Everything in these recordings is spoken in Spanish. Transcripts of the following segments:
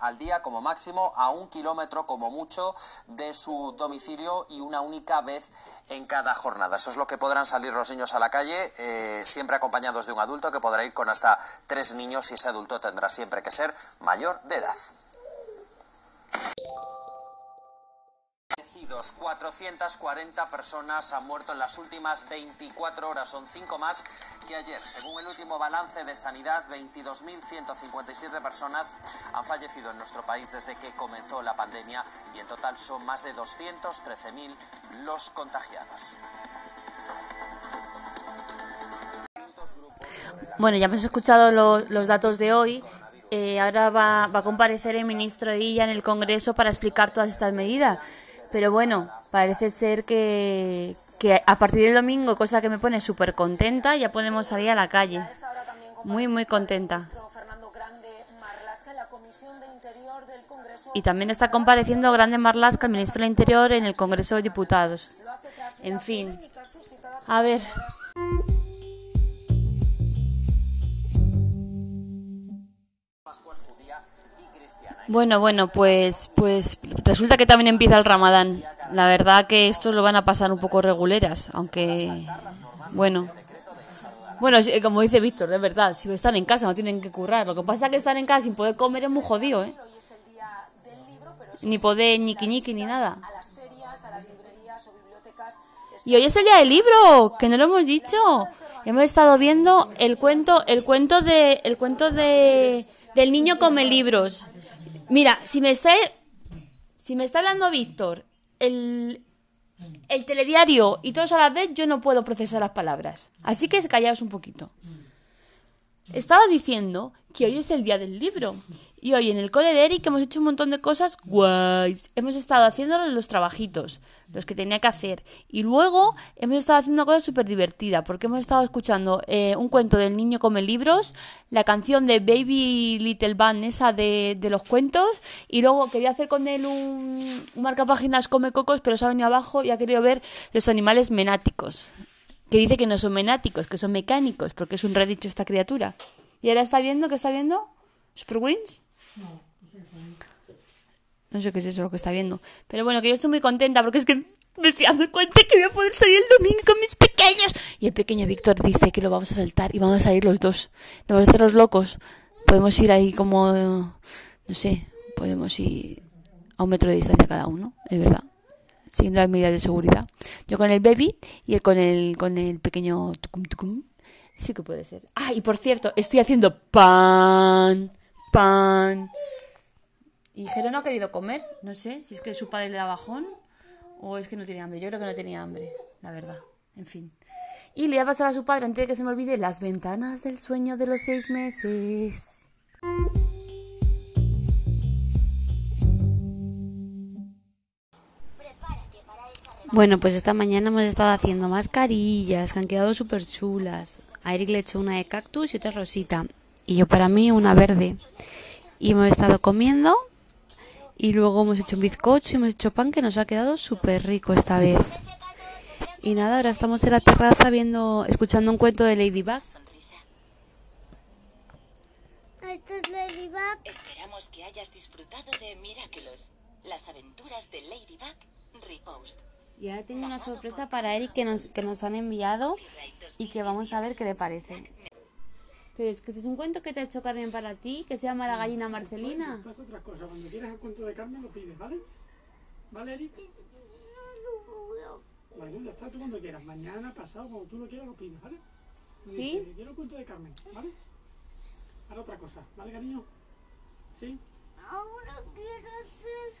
al día como máximo, a un kilómetro como mucho de su domicilio y una única vez en cada jornada. Eso es lo que podrán salir los niños a la calle, eh, siempre acompañados de un adulto que podrá ir con hasta tres niños y ese adulto tendrá siempre que ser mayor de edad. 440 personas han muerto en las últimas 24 horas, son cinco más que ayer. Según el último balance de sanidad, 22.157 personas han fallecido en nuestro país desde que comenzó la pandemia y en total son más de 213.000 los contagiados. Bueno, ya hemos escuchado los datos de hoy. Eh, ahora va, va, a comparecer el ministro Illa en el Congreso para explicar todas estas medidas. Pero bueno, parece ser que, a partir del domingo, cosa que me pone súper contenta, ya podemos salir a la calle. Muy, muy contenta. Y también está compareciendo Grande Marlasca, el ministro del Interior, en el Congreso de Diputados. En fin. A ver. Bueno, bueno, pues, pues resulta que también empieza el Ramadán. La verdad que estos lo van a pasar un poco reguleras, aunque, bueno. Bueno, como dice Víctor, de verdad, si están en casa no tienen que currar. Lo que pasa es que estar en casa sin poder comer es muy jodido, ¿eh? Ni poder ñiqui ñiqui ni nada. Y hoy es el día del libro, que no lo hemos dicho. Hemos estado viendo el cuento, el cuento de, el cuento de, del niño come libros. Mira, si me está, si me está hablando Víctor, el, el telediario y todos a la vez, yo no puedo procesar las palabras. Así que callaos un poquito. Estaba diciendo que hoy es el día del libro. Y hoy en el cole de Eric hemos hecho un montón de cosas guays. Hemos estado haciendo los trabajitos, los que tenía que hacer. Y luego hemos estado haciendo cosas súper divertidas, porque hemos estado escuchando eh, un cuento del niño come libros, la canción de Baby Little Band, esa de, de los cuentos. Y luego quería hacer con él un, un marcapáginas come cocos, pero se ha venido abajo y ha querido ver los animales menáticos. Que dice que no son menáticos, que son mecánicos, porque es un redicho esta criatura. ¿Y ahora está viendo? ¿Qué está viendo? ¿Superwings? No, no sé qué es eso lo que está viendo. Pero bueno, que yo estoy muy contenta porque es que me estoy dando cuenta que voy a poder salir el domingo con mis pequeños. Y el pequeño Víctor dice que lo vamos a saltar y vamos a salir los dos. No vamos a hacer los locos. Podemos ir ahí como, no sé, podemos ir a un metro de distancia cada uno, es verdad. Siguiendo las medidas de seguridad. Yo con el baby y él con el, con el pequeño tucum tucum. Sí que puede ser. Ah, y por cierto, estoy haciendo pan pan. Y Jero no ha querido comer, no sé si es que su padre le da bajón o es que no tiene hambre. Yo creo que no tenía hambre, la verdad. En fin. Y le voy a pasar a su padre, antes de que se me olvide, las ventanas del sueño de los seis meses. Bueno, pues esta mañana hemos estado haciendo mascarillas que han quedado súper chulas. A Eric le he hecho una de cactus y otra rosita y yo para mí una verde. Y hemos estado comiendo y luego hemos hecho un bizcocho y hemos hecho pan que nos ha quedado súper rico esta vez. Y nada, ahora estamos en la terraza viendo, escuchando un cuento de Ladybug. Esto es Ladybug. Esperamos que hayas disfrutado de Miraculous, las aventuras de Ladybug Repost. Y ahora tengo una sorpresa para Eric que nos, que nos han enviado y que vamos a ver qué le parece. Pero es que este es un cuento que te ha hecho Carmen para ti, que se llama La gallina Marcelina. Pues pasa otra cosa, cuando quieras el cuento de Carmen lo pides, ¿vale? ¿Vale, Eric? No lo Vale, ya está tú cuando quieras. Mañana, pasado, cuando tú lo quieras lo pides, ¿vale? Me ¿Sí? Dice, quiero el cuento de Carmen, ¿vale? Ahora otra cosa, ¿vale, cariño? ¿Sí? Ahora quiero hacer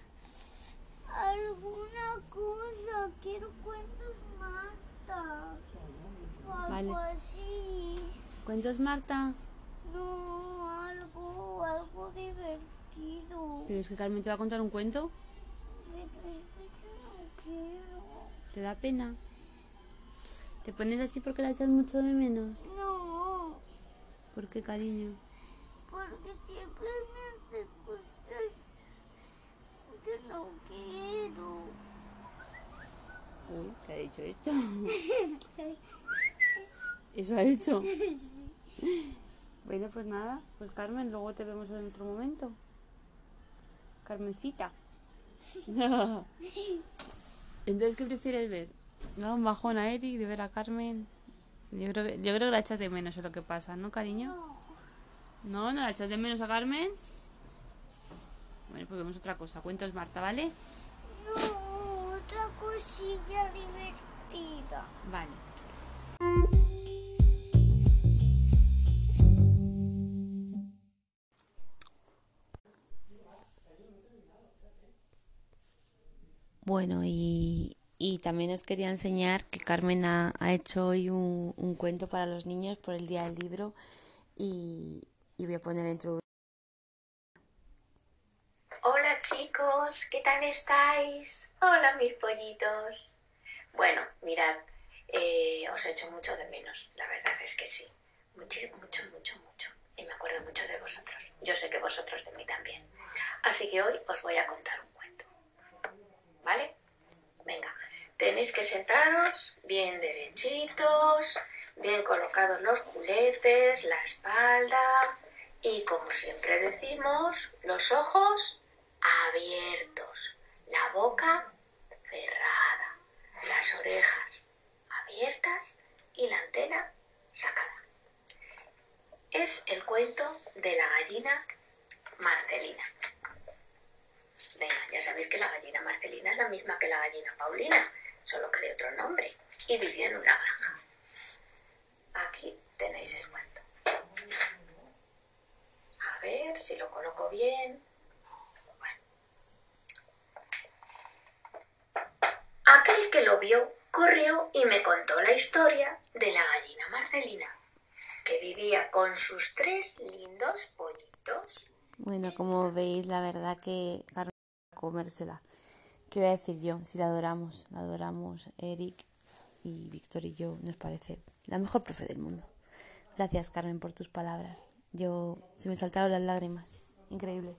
alguna cosa. Quiero cuentos Marta. Vale. Algo así. ¿Cuentos, Marta? No, algo, algo divertido. Pero es que Carmen te va a contar un cuento. Pero es que yo no quiero. ¿Te da pena? ¿Te pones así porque la echas mucho de menos? No, ¿Por qué, cariño? porque siempre me haces cosas que no quiero. Uy, ¿qué ha dicho esto? ¿Eso ha dicho? Bueno, pues nada, pues Carmen, luego te vemos en otro momento. Carmencita. Entonces, ¿qué prefieres ver? ¿No? Un bajón a Eric de ver a Carmen. Yo creo que, yo creo que la echas de menos es lo que pasa, ¿no, cariño? No, no la echas de menos a Carmen. Bueno, pues vemos otra cosa. Cuentos Marta, ¿vale? No, otra cosilla divertida. Vale. Bueno, y, y también os quería enseñar que Carmen ha, ha hecho hoy un, un cuento para los niños por el Día del Libro y, y voy a poner la introducción. Hola chicos, ¿qué tal estáis? Hola mis pollitos. Bueno, mirad, eh, os echo mucho de menos, la verdad es que sí. Mucho, mucho, mucho, mucho. Y me acuerdo mucho de vosotros. Yo sé que vosotros de mí también. Así que hoy os voy a contar un cuento. ¿Vale? Venga, tenéis que sentaros bien derechitos, bien colocados los culetes, la espalda y como siempre decimos, los ojos abiertos, la boca cerrada, las orejas abiertas y la antena sacada. Es el cuento de la gallina Marcelina. Venga, ya sabéis que la gallina Marcelina es la misma que la gallina Paulina, solo que de otro nombre, y vivía en una granja. Aquí tenéis el cuento. A ver si lo coloco bien. Bueno. Aquel que lo vio corrió y me contó la historia de la gallina Marcelina, que vivía con sus tres lindos pollitos. Bueno, como veis, la verdad que comérsela. ¿Qué voy a decir yo? Si la adoramos, la adoramos Eric y Víctor y yo, nos parece la mejor profe del mundo. Gracias, Carmen, por tus palabras. Yo se me saltaron las lágrimas. Increíble.